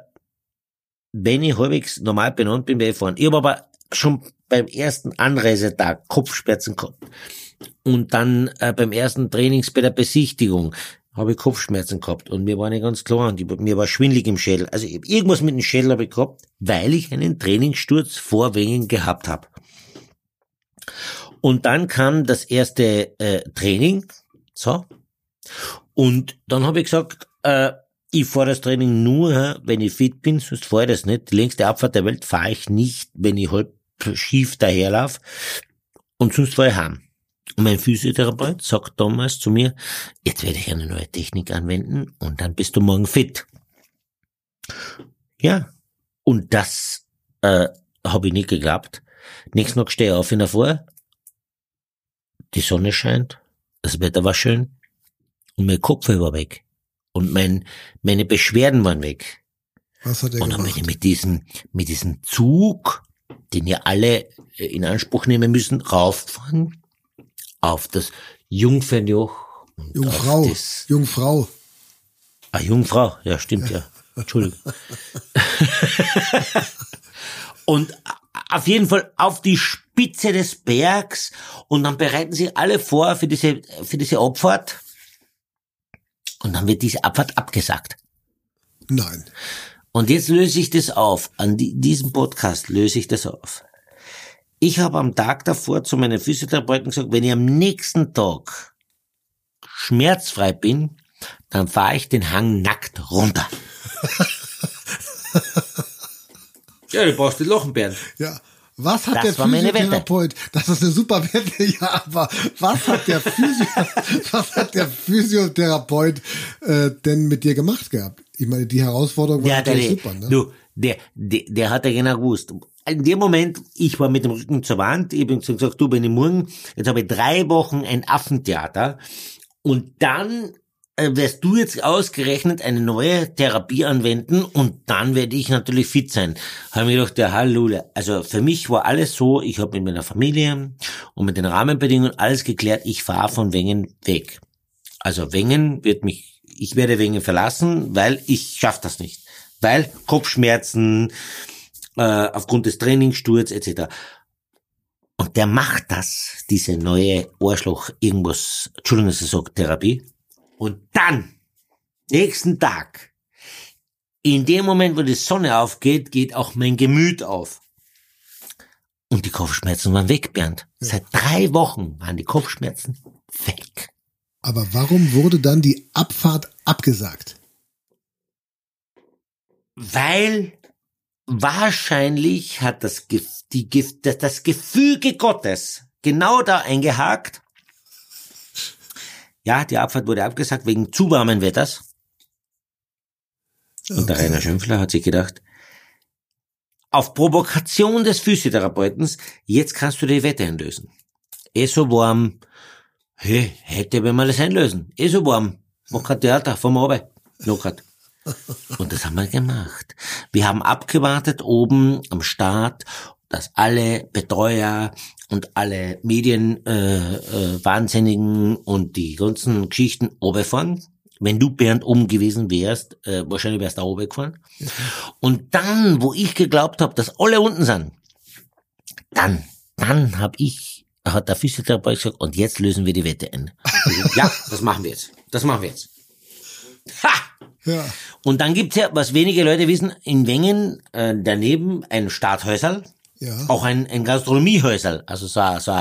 wenn ich halbwegs normal benannt bin, werde ich fahren. Ich habe aber schon beim ersten Anreisetag Kopfschmerzen gehabt. Und dann äh, beim ersten Trainings bei der Besichtigung habe ich Kopfschmerzen gehabt und mir war nicht ganz klar und ich, mir war schwindlig im Schädel. Also ich irgendwas mit dem Schädel habe ich gehabt, weil ich einen Trainingssturz vor Wengen gehabt habe. Und dann kam das erste äh, Training, so, und dann habe ich gesagt, äh, ich fahre das Training nur, wenn ich fit bin, sonst fahre ich das nicht. Die längste Abfahrt der Welt fahre ich nicht, wenn ich halb schief daherlaufe. Und sonst fahre ich heim. Und mein Physiotherapeut sagt damals zu mir, jetzt werde ich eine neue Technik anwenden und dann bist du morgen fit. Ja, und das äh, habe ich nicht geglaubt. Nächsten Tag stehe ich auf in der Früh, die Sonne scheint, das Wetter war schön und mein Kopf war weg. Und mein, meine Beschwerden waren weg. Was hat er Und dann bin gemacht? ich mit diesem, mit diesem Zug, den ihr alle äh, in Anspruch nehmen müssen, raufgefahren auf das Jungfernjoch. und Jungfrau. Auf das, Jungfrau. ah, Jungfrau, ja, stimmt, ja. Entschuldigung. [laughs] und auf jeden Fall auf die Spitze des Bergs und dann bereiten sie alle vor für diese, für diese Abfahrt. Und dann wird diese Abfahrt abgesagt. Nein. Und jetzt löse ich das auf. An die, diesem Podcast löse ich das auf. Ich habe am Tag davor zu meinen Physiotherapeuten gesagt, wenn ich am nächsten Tag schmerzfrei bin, dann fahre ich den Hang nackt runter. [laughs] ja, du brauchst lachen, Bernd. Ja. Was hat Das der. Physiotherapeut? Das ist eine super Wette, [laughs] ja, aber was hat der, Physio [laughs] was hat der Physiotherapeut äh, denn mit dir gemacht gehabt? Ich meine, die Herausforderung war der, natürlich der, super, ne? du, der, der, der hat ja genau gewusst. In dem Moment, ich war mit dem Rücken zur Wand, ich habe gesagt, du, bin ich morgen, jetzt habe ich drei Wochen ein Affentheater und dann äh, wirst du jetzt ausgerechnet eine neue Therapie anwenden und dann werde ich natürlich fit sein. Habe mir gedacht, ja Halleluja. Also für mich war alles so, ich habe mit meiner Familie und mit den Rahmenbedingungen alles geklärt, ich fahre von Wengen weg. Also Wengen wird mich, ich werde Wengen verlassen, weil ich schaff das nicht. Weil Kopfschmerzen, äh, aufgrund des Trainingssturz etc. Und der macht das, diese neue Ohrschloch irgendwas, Entschuldigung, dass ich sage, Therapie. Und dann, nächsten Tag, in dem Moment, wo die Sonne aufgeht, geht auch mein Gemüt auf. Und die Kopfschmerzen waren weg, Bernd. Seit drei Wochen waren die Kopfschmerzen weg. Aber warum wurde dann die Abfahrt abgesagt? Weil wahrscheinlich hat das, die, das, das Gefüge Gottes genau da eingehakt. Ja, die Abfahrt wurde abgesagt wegen zu warmen Wetters. Und der Rainer Schönfler hat sich gedacht, auf Provokation des Physiotherapeuten, jetzt kannst du die Wette einlösen. Eh so warm, hey, hätte wenn wir das einlösen. Eh so warm, mach kein Theater, fahren wir runter. Lockert. Und das haben wir gemacht. Wir haben abgewartet oben am Start, dass alle Betreuer und alle Medien äh, äh, und die ganzen Geschichten runterfahren. Wenn du Bernd oben gewesen wärst, äh, wahrscheinlich wärst du da oben gefahren. Und dann, wo ich geglaubt habe, dass alle unten sind, dann, dann hab ich, hat der Physiotherapeut gesagt, und jetzt lösen wir die Wette ein. ja, das machen wir jetzt. Das machen wir jetzt. Ha! Ja. Und dann gibt's ja, was wenige Leute wissen, in Wengen äh, daneben ein Starthäuserl Ja. Auch ein, ein Gastronomiehäusel, also so, ein- so,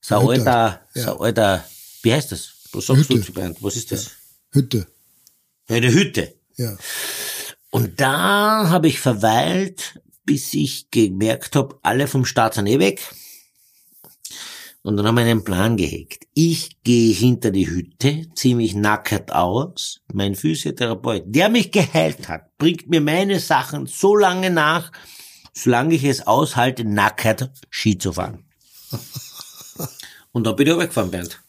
so ein Hütte. alter, Ja. so alter, wie heißt das? Was sagst Hütte. du, Bernd? Was ist das? Hütte. Ja, eine Hütte. Ja. Und da habe ich verweilt, bis ich gemerkt habe, alle vom Start sind eh weg. Und dann haben wir einen Plan gehegt. Ich gehe hinter die Hütte, ziehe mich nackert aus. Mein Physiotherapeut, der mich geheilt hat, bringt mir meine Sachen so lange nach, solange ich es aushalte, nackert Ski zu fahren. [laughs] Und dann bin ich runtergefahren, Bernd.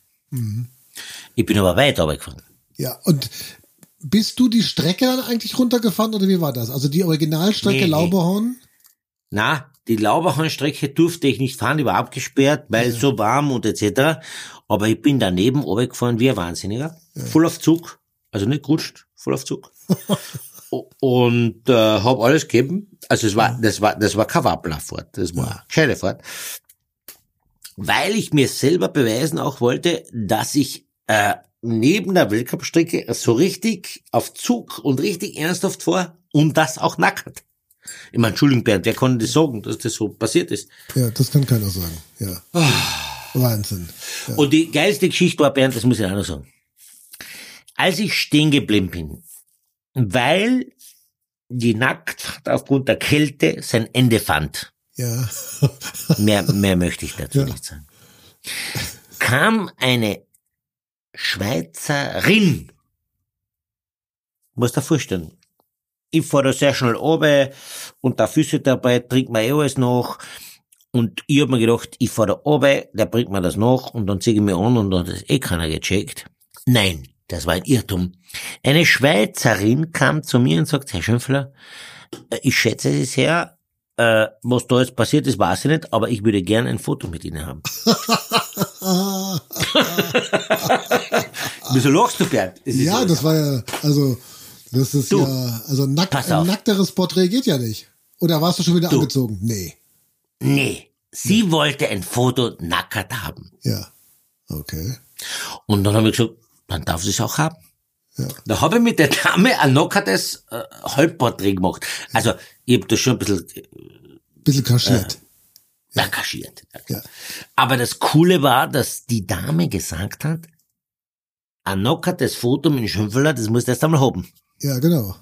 Ich bin aber weit runtergefahren. Ja, und bist du die Strecke dann eigentlich runtergefahren oder wie war das? Also die Originalstrecke Nee, nee. Lauberhorn? Na, die Lauberhornstrecke durfte ich nicht fahren, die war abgesperrt, weil es so warm und etc. Aber ich bin daneben runtergefahren wie ein Wahnsinniger. Voll auf Zug. Also nicht gerutscht, voll auf Zug. [laughs] Und äh, habe alles gegeben. Also es war, das war, das war keine Wapplerfahrt, das war eine gescheite Fahrt. Weil ich mir selber beweisen auch wollte, dass ich äh, neben der Weltcup-Strecke so richtig auf Zug und richtig ernsthaft vor und das auch nackert. Ich meine, Entschuldigung, Bernd, wer konnte das sagen, dass das so passiert ist? Ja, das kann keiner sagen. Ja. Wahnsinn. Ja. Und die geilste Geschichte war, Bernd, das muss ich auch noch sagen. Als ich stehen geblieben bin, weil die Nacktheit aufgrund der Kälte sein Ende fand, Ja. [laughs] mehr, mehr möchte ich dazu Ja. nicht sagen, kam eine Schweizerin, muss dir vorstellen, ich fahr da sehr schnell runter und der Physiotherapeut trinkt mir eh alles nach. Und ich hab mir gedacht, ich fahr da runter, der bringt mir das nach und dann zieh ich mir an und dann hat das eh keiner gecheckt. Nein, das war ein Irrtum. Eine Schweizerin kam zu mir und sagt, Herr Schönfler, äh, ich schätze Sie sehr, äh, was da jetzt passiert ist, weiß ich nicht, aber ich würde gern ein Foto mit Ihnen haben. [laughs] [laughs] Wieso lachst du, Bernd? Es ja, so- das war ja, also, das ist Du, ja, also pass ein nackteres Porträt geht ja nicht. Oder warst du schon wieder Du. angezogen? Nee. Nee, sie wollte ein Foto nackert haben. Ja. Okay. Und dann habe ich gesagt, dann darf sie es auch haben. Ja. Da habe ich mit der Dame ein nackertes äh, Halbporträt gemacht. Also, ich habe das schon ein bisschen äh, Bisschen kaschiert. ja. kaschiert. Ja. Aber das Coole war, dass die Dame gesagt hat, ein nackertes Foto mit dem Schimpfeler, das musst du erst einmal haben. Ja, genau.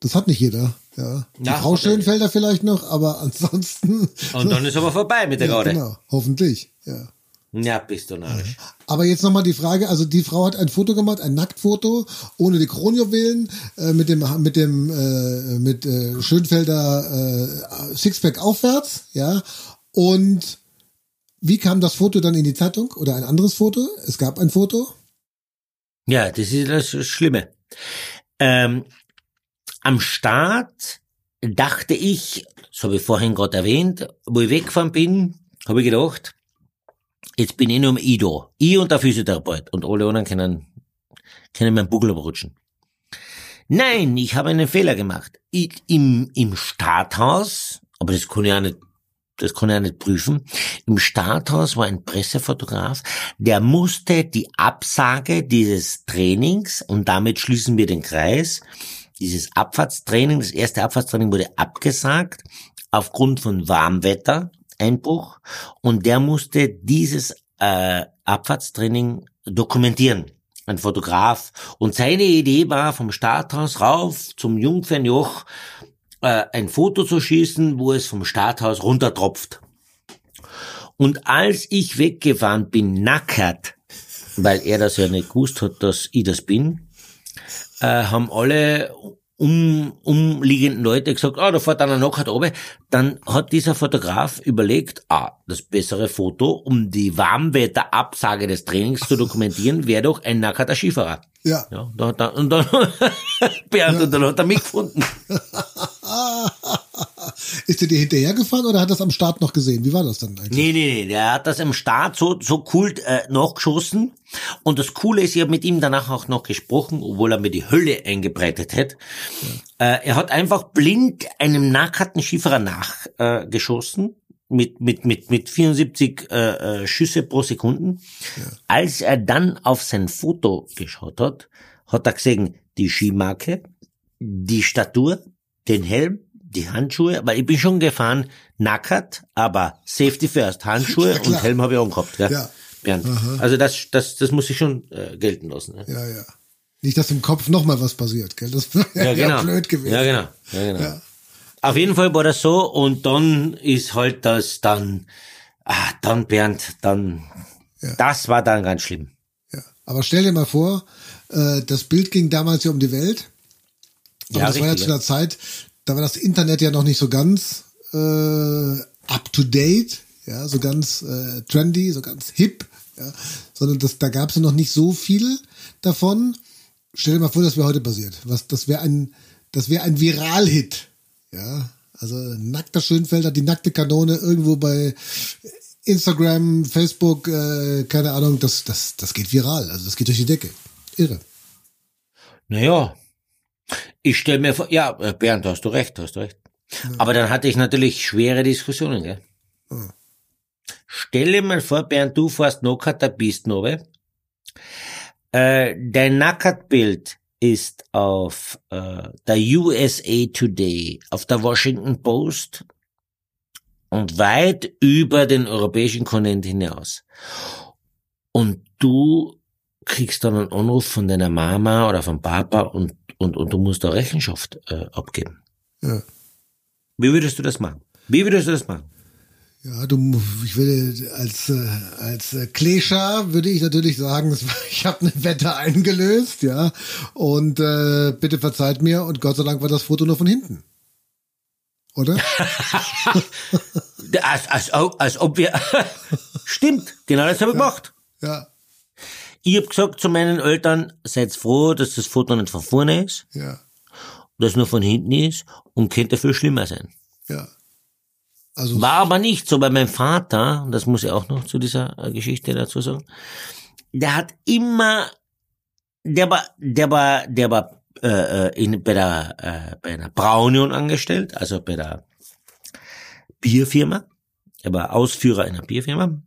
Das hat nicht jeder. Ja. Die Ja, Frau er Schönfelder vielleicht noch, aber ansonsten. [laughs] Und dann ist aber vorbei mit der ja, Garde. genau. Hoffentlich. Ja. Ja, bist du narrisch. Aber jetzt nochmal die Frage, also die Frau hat ein Foto gemacht, ein Nacktfoto, ohne die Kronjuwelen, äh, mit dem, mit dem, äh, mit äh, Schönfelder äh, Sixpack aufwärts, ja. Und wie kam das Foto dann in die Zeitung? Oder ein anderes Foto? Es gab ein Foto? Ja, das ist das Schlimme. Ähm, am Start dachte ich, das habe ich vorhin gerade erwähnt, wo ich weggefahren bin, habe ich gedacht, jetzt bin ich nur am Ido. Ich und der Physiotherapeut. Und alle anderen können, können meinen Buckel abrutschen. Nein, ich habe einen Fehler gemacht. Ich, im, Im Starthaus, aber das kann ich auch nicht das ich auch nicht prüfen. Im Starthaus war ein Pressefotograf, der musste die Absage dieses Trainings, und damit schließen wir den Kreis, dieses Abfahrtstraining, das erste Abfahrtstraining wurde abgesagt, aufgrund von Warmwetter, Einbruch, und der musste dieses äh, Abfahrtstraining dokumentieren. Ein Fotograf. Und seine Idee war, vom Starthaus rauf zum Jungfernjoch äh, ein Foto zu schießen, wo es vom Starthaus runtertropft. Und als ich weggefahren bin, nackert, weil er das ja nicht gewusst hat, dass ich das bin, äh, haben alle um, umliegenden Leute gesagt, ah, da fährt einer nackert runter. Dann hat dieser Fotograf überlegt, ah, das bessere Foto, um die Warmwetterabsage des Trainings zu dokumentieren, [laughs] wäre doch ein nackerter Skifahrer. Ja. Ja, da hat er, und dann, [laughs] Bernd, und dann hat er mich gefunden. [laughs] Ist er dir hinterhergefahren oder hat er das am Start noch gesehen? Wie war das dann eigentlich? Nee, nee, nee, der hat das im Start so, so cool äh, nachgeschossen. Und das Coole ist, ich habe mit ihm danach auch noch gesprochen, obwohl er mir die Hölle eingebreitet hat. Äh, er hat einfach blind einem nackerten Schieferer nachgeschossen. Äh, mit, mit, mit, mit 74 äh, äh, Schüsse pro Sekunden. Als er dann auf sein Foto geschaut hat, hat er gesehen, die Skimarke, die Statur, den Helm, die Handschuhe, weil ich bin schon gefahren, nackert, aber Safety first, Handschuhe Ja, und Helm habe ich auch gehabt. Gell? Ja. Bernd. Also das, das, das muss ich schon äh, gelten lassen. Ne? Ja, ja. Nicht, dass im Kopf noch mal was passiert, gell? Das [laughs] wäre ja, genau. blöd gewesen. Ja, genau. Ja, genau. Ja. Auf jeden Fall war das so und dann ist halt das dann, ah, dann Bernd, dann, das war dann ganz schlimm. Ja. Aber stell dir mal vor, äh, das Bild ging damals ja um die Welt. Und Ja, das war ja richtig, zu einer Zeit, da war das Internet ja noch nicht so ganz äh, up to date, ja, so ganz äh, trendy, so ganz hip, ja, sondern das, da gab es ja noch nicht so viel davon. Stell dir mal vor, das wäre heute passiert. Was, das wäre ein, das wäre ein Viral-Hit, ja. Also nackter Schönfelder, die nackte Kanone irgendwo bei Instagram, Facebook, äh, keine Ahnung, das, das, das geht viral. Also das geht durch die Decke. Irre. Naja, ich stelle mir vor, ja, äh, Bernd, hast du recht, hast du recht. Aber dann hatte ich natürlich schwere Diskussionen, gell? Stell dir mal vor, Bernd, du fährst Nockert der Pisten runter. Äh, dein Nackertbild ist auf äh, der USA Today, auf der Washington Post und weit über den europäischen Kontinent hinaus. Und du kriegst dann einen Anruf von deiner Mama oder vom Papa und, und, und du musst da Rechenschaft äh, abgeben. Ja. Wie würdest du das machen? Wie würdest du das machen? Ja, du, ich würde als äh, als Klescher würde ich natürlich sagen, [laughs] ich habe eine Wette eingelöst, ja, und äh, bitte verzeiht mir und Gott sei Dank war das Foto nur von hinten, oder? [laughs] Als, als, als ob wir... [laughs] Stimmt, genau das habe ich gemacht. Ja, Ich habe gesagt zu meinen Eltern, seid froh, dass das Foto nicht von vorne ist, ja, dass nur von hinten ist und könnte viel schlimmer sein. ja. Also War aber nicht so, weil mein Vater, das muss ich auch noch zu dieser äh, Geschichte dazu sagen, der hat immer, der war, der war, der war äh, äh, in, bei der äh, bei einer Braunion angestellt, also bei der Bierfirma. Er war Ausführer einer Bierfirma.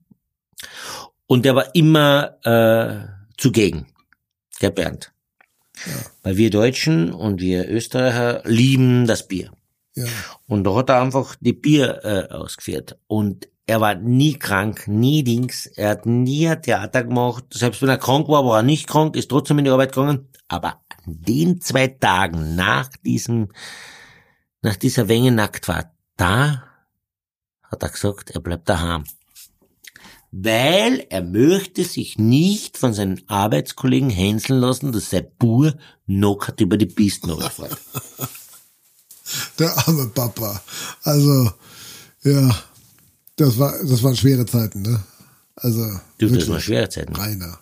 Und der war immer äh, zugegen, der Bernd. Weil wir Deutschen und wir Österreicher lieben das Bier. ja, Und da hat er einfach die Bier äh, ausgeführt. Und er war nie krank, nie Dings. Er hat nie ein Theater gemacht. Selbst wenn er krank war, war er nicht krank, ist trotzdem in die Arbeit gegangen. Aber an den zwei Tagen nach diesem, nach dieser Wenge Nacktfahrt, da hat er gesagt, er bleibt daheim. Weil er möchte sich nicht von seinen Arbeitskollegen hänseln lassen, dass sein Bur knockert über die Pisten runterfährt. [laughs] der arme Papa. Also ja, das war das waren schwere Zeiten, ne? Also Du, das wirklich, war schwere Zeiten. Rainer.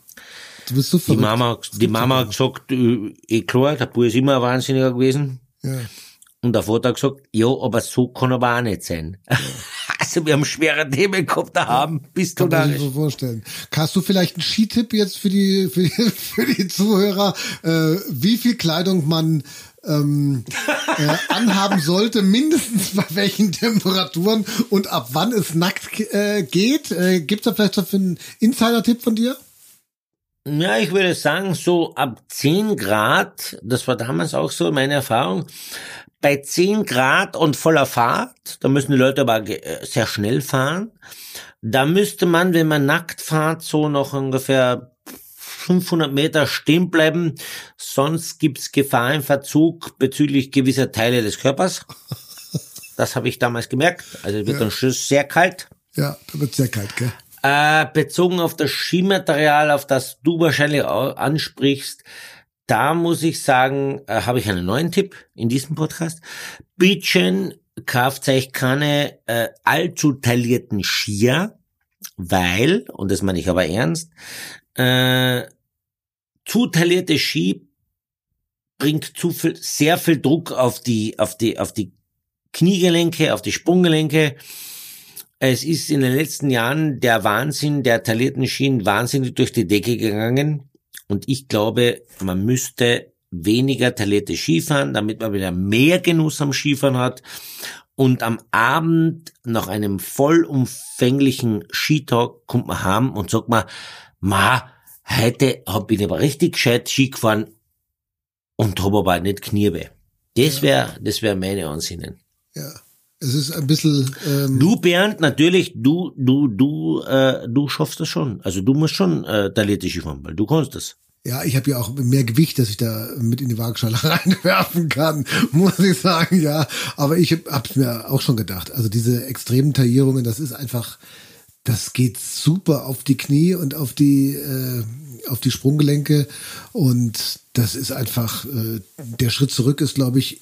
Du bist so Die verrückt. Mama, die Mama hat gesagt, äh, eh klar, der Bub ist immer ein Wahnsinniger gewesen. Ja. Und der Vater hat gesagt, ja, aber so kann er aber auch nicht sein. Also wir haben schwere Themen da haben, bist du Kann da man sich so vorstellen. Hast du vielleicht einen Skitipp jetzt für die, [laughs] für die, für die Zuhörer, äh, wie viel Kleidung man ähm, äh, anhaben sollte, mindestens bei welchen Temperaturen und ab wann es nackt äh, geht? Äh, Gibt es da vielleicht dafür einen Insider-Tipp von dir? Ja, ich würde sagen, so ab 10 Grad, das war damals auch so meine Erfahrung, bei 10 Grad und voller Fahrt, da müssen die Leute aber äh, sehr schnell fahren, da müsste man, wenn man nackt fährt, so noch ungefähr 500 Meter stehen bleiben, sonst gibt's Gefahr im Verzug bezüglich gewisser Teile des Körpers. Das habe ich damals gemerkt. Also wird dann schon sehr kalt. Ja, da wird sehr kalt, gell? Äh, bezogen auf das Skimaterial, auf das du wahrscheinlich ansprichst, da muss ich sagen, äh, habe ich einen neuen Tipp in diesem Podcast. Bitchen kauft euch keine äh, allzu taillierten Skier, weil, und das meine ich aber ernst, äh, zu taillierte Ski bringt zu viel, sehr viel Druck auf die, auf die, auf die Kniegelenke, auf die Sprunggelenke. Es ist in den letzten Jahren der Wahnsinn der taillierten Schienen wahnsinnig durch die Decke gegangen. Und ich glaube, man müsste weniger taillierte Skifahren, damit man wieder mehr Genuss am Skifahren hat. Und am Abend nach einem vollumfänglichen Skitag kommt man heim und sagt man, ma, heute hab ich aber richtig gescheit Ski gefahren und hab aber nicht Kniebe. Das wäre, das wäre meine Ansinnen. Ja. Es ist ein bisschen. Ähm, Du, Bernd, natürlich, du, du, du, äh, du schaffst das schon. Also du musst schon äh, Talente fahren, weil du kannst das. ja, ich habe ja auch mehr Gewicht, dass ich da mit in die Waagschale [laughs] reinwerfen kann, muss ich sagen, ja. Aber ich habe es mir auch schon gedacht. Also diese extremen Taillierungen, das ist einfach, das geht super auf die Knie und auf die äh, auf die Sprunggelenke und das ist einfach äh, der Schritt zurück ist, glaube ich,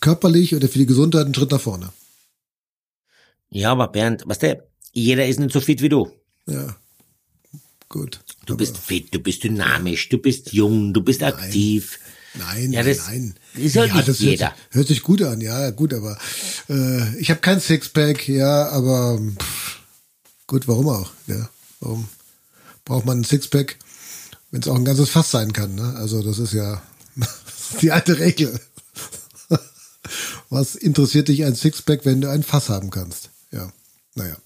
körperlich oder für die Gesundheit ein Schritt nach vorne. Ja, aber Bernd, weißt du, jeder ist nicht so fit wie du. Ja, gut. Du bist fit, du bist dynamisch, du bist jung, du bist aktiv. Nein, Ja, nein, das nein. ist halt nicht das jeder. Hört, sich- hört sich gut an, ja, gut, aber äh, ich habe kein Sixpack, ja, aber pff, gut, warum auch? Ja, warum braucht man ein Sixpack, wenn es auch ein ganzes Fass sein kann? Ne? Also das ist ja [laughs] die alte Regel. [laughs] Was interessiert dich ein Sixpack, wenn du ein Fass haben kannst? Ja, naja.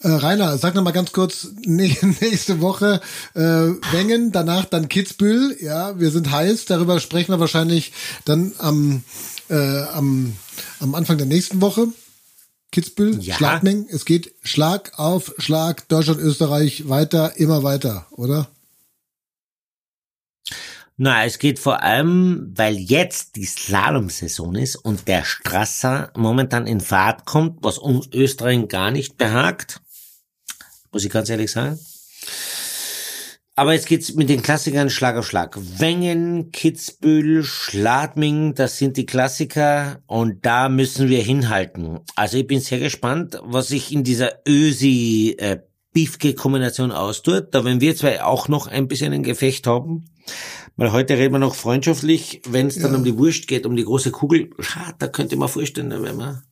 Äh, Rainer, sag noch mal ganz kurz, [laughs] nä- nächste Woche äh, Wengen, danach dann Kitzbühel. Ja, wir sind heiß, darüber sprechen wir wahrscheinlich dann am, äh, am, am Anfang der nächsten Woche. Kitzbühel, Ja. Schladming, es geht Schlag auf Schlag, Deutschland, Österreich, weiter, immer weiter, oder? Na, es geht vor allem, weil jetzt die Slalom-Saison ist und der Strasser momentan in Fahrt kommt, was uns Österreich gar nicht behagt. Muss ich ganz ehrlich sagen. Aber jetzt geht's mit den Klassikern Schlag auf Schlag. Wengen, Kitzbühel, Schladming, das sind die Klassiker und da müssen wir hinhalten. Also ich bin sehr gespannt, was sich in dieser Ösi äh, Beefke-Kombination austut. Da werden wir zwei auch noch ein bisschen ein Gefecht haben. Weil heute reden wir noch freundschaftlich, wenn es dann Ja. um die Wurst geht, um die große Kugel. Da könnte man vorstellen, da wären wir.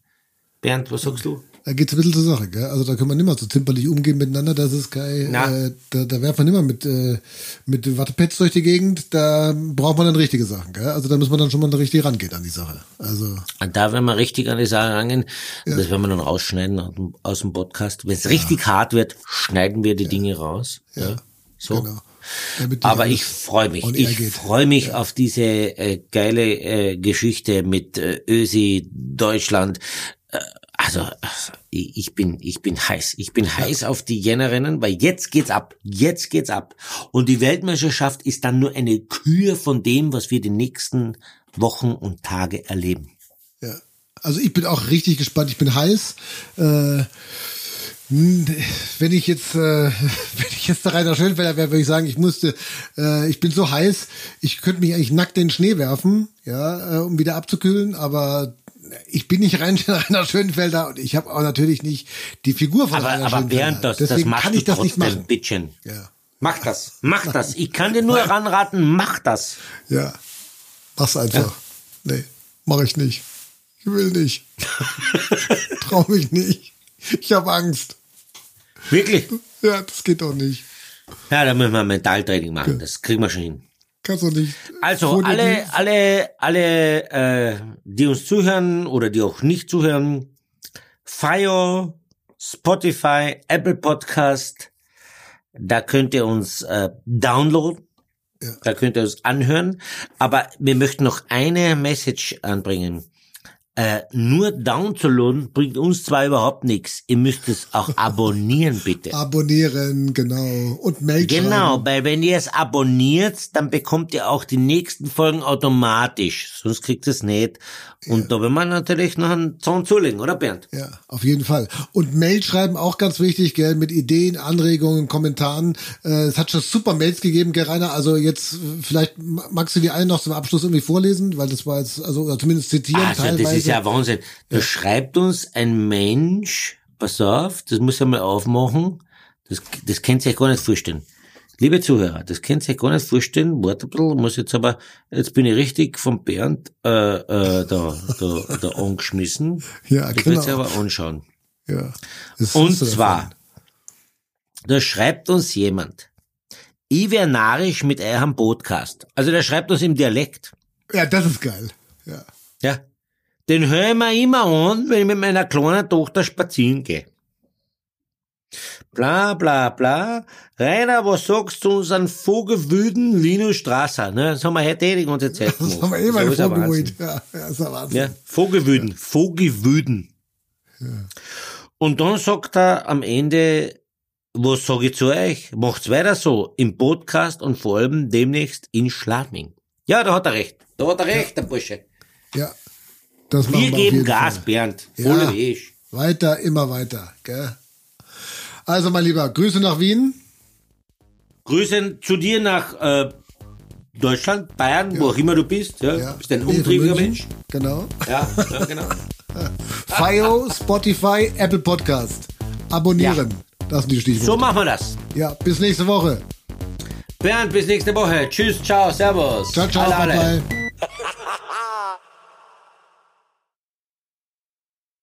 Bernd, was sagst du? Da geht's ein bisschen zur Sache, gell? Also da kann man nicht mehr so zimperlich umgehen miteinander, das ist kein, äh, da, da werft man nicht mehr mit, äh, mit Wattepads durch die Gegend, da braucht man dann richtige Sachen, gell? Also da muss man dann schon mal richtig rangehen an die Sache. Also, Und da werden wir richtig an die Sache rangehen. Das werden wir dann rausschneiden aus dem- aus dem Podcast. Wenn es richtig hart wird, schneiden wir die Dinge raus. Ja. So. genau. Aber ich freue mich. Ich freue mich auf diese äh, geile äh, Geschichte mit äh, Ösi Deutschland. Äh, also ich, ich bin ich bin heiß. Ich bin heiß auf die Jännerrennen, weil jetzt geht's ab. Jetzt geht's ab. Und die Weltmeisterschaft ist dann nur eine Kür von dem, was wir die nächsten Wochen und Tage erleben. Ja. Also ich bin auch richtig gespannt. Ich bin heiß. Äh, wenn ich jetzt, äh, [laughs] wenn ich jetzt der Rainer Schönfelder wäre, würde ich sagen, ich musste, äh, ich bin so heiß, ich könnte mich eigentlich nackt in den Schnee werfen, ja, äh, um wieder abzukühlen, aber ich bin nicht [laughs] Rainer Schönfelder und ich habe auch natürlich nicht die Figur von Aber, Rainer aber Schönfelder. Bernd, das, das Deswegen machst kann du ich das nicht machen. Bittchen. Ja. Mach das, mach das. Ich kann dir nur [laughs] ranraten, mach das. Ja. Mach's einfach. Nee, mach ich nicht. Ich will nicht. Trau mich nicht. Ich habe Angst. Wirklich? Ja, das geht doch nicht. Ja, da müssen wir Mentaltraining machen. Das kriegen wir schon hin. Kannst du nicht. Also alle, alle, alle, äh, die uns zuhören oder die auch nicht zuhören, Fire, Spotify, Apple Podcast, da könnt ihr uns äh, downloaden, Ja. da könnt ihr uns anhören. Aber wir möchten noch eine Message anbringen. Äh, nur downzuladen bringt uns zwar überhaupt nichts. Ihr müsst es auch [laughs] abonnieren, bitte. Abonnieren, genau. Und Mail Genau, weil wenn ihr es abonniert, dann bekommt ihr auch die nächsten Folgen automatisch. Sonst kriegt ihr es nicht. Und da will man natürlich noch einen Zahn zulegen, oder Bernd? Ja, auf jeden Fall. Und Mail schreiben auch ganz wichtig, gell, mit Ideen, Anregungen, Kommentaren. Äh, es hat schon super Mails gegeben, gell, Rainer. Also jetzt, äh, vielleicht ma- magst du die einen noch zum Abschluss irgendwie vorlesen, weil das war jetzt, also oder zumindest zitieren Also teilweise. Das ist ja Wahnsinn. Da schreibt uns ein Mensch, pass auf, das muss ich mal aufmachen, das, das könnt ihr euch gar nicht vorstellen. Liebe Zuhörer, das könnt ihr euch gar nicht vorstellen. Warte ein bisschen, muss jetzt aber, jetzt bin ich richtig vom Bernd äh, äh, da, da, da [laughs] angeschmissen. Ja, das genau. wird ihr aber anschauen. ja. Und zwar, da schreibt uns jemand, ich wär narisch mit eurem Podcast. Also der schreibt uns im Dialekt. Ja, das ist geil. Ja. Ja. Den höre ich mir immer an, wenn ich mit meiner kleinen Tochter spazieren gehe. Bla bla bla. Rainer, was sagst du zu unseren Vogelwüden Linus Strasser? Ne? Das haben wir heute eh die ganze Zeit Das gemacht. haben wir eh mal ist ein. Wahnsinn. Ja, ja, ist ja Wahnsinn. Ja, Vogelwüden, Vogelwüden. Und dann sagt er am Ende, was sage ich zu euch? Macht's weiter so im Podcast und vor allem demnächst in Schladming. Ja, da hat er recht. Da hat er recht, der Bursche. Ja. Das Wir auf geben Gas, Fall. Bernd. Ja. Volle Weg. Weiter, immer weiter. Gell? Also, mein Lieber, Grüße nach Wien. Grüße zu dir nach äh, Deutschland, Bayern, wo auch immer du bist. Ja, Ja. bist ein umtriebiger. Mensch. Genau. Ja, ja genau. [laughs] FIO, Spotify, Apple Podcast. Abonnieren. Das sind die So Stichworte. machen wir das. ja, bis nächste Woche. Bernd, bis nächste Woche. Tschüss, ciao, servus. Ciao, ciao, Alle, alle. [laughs]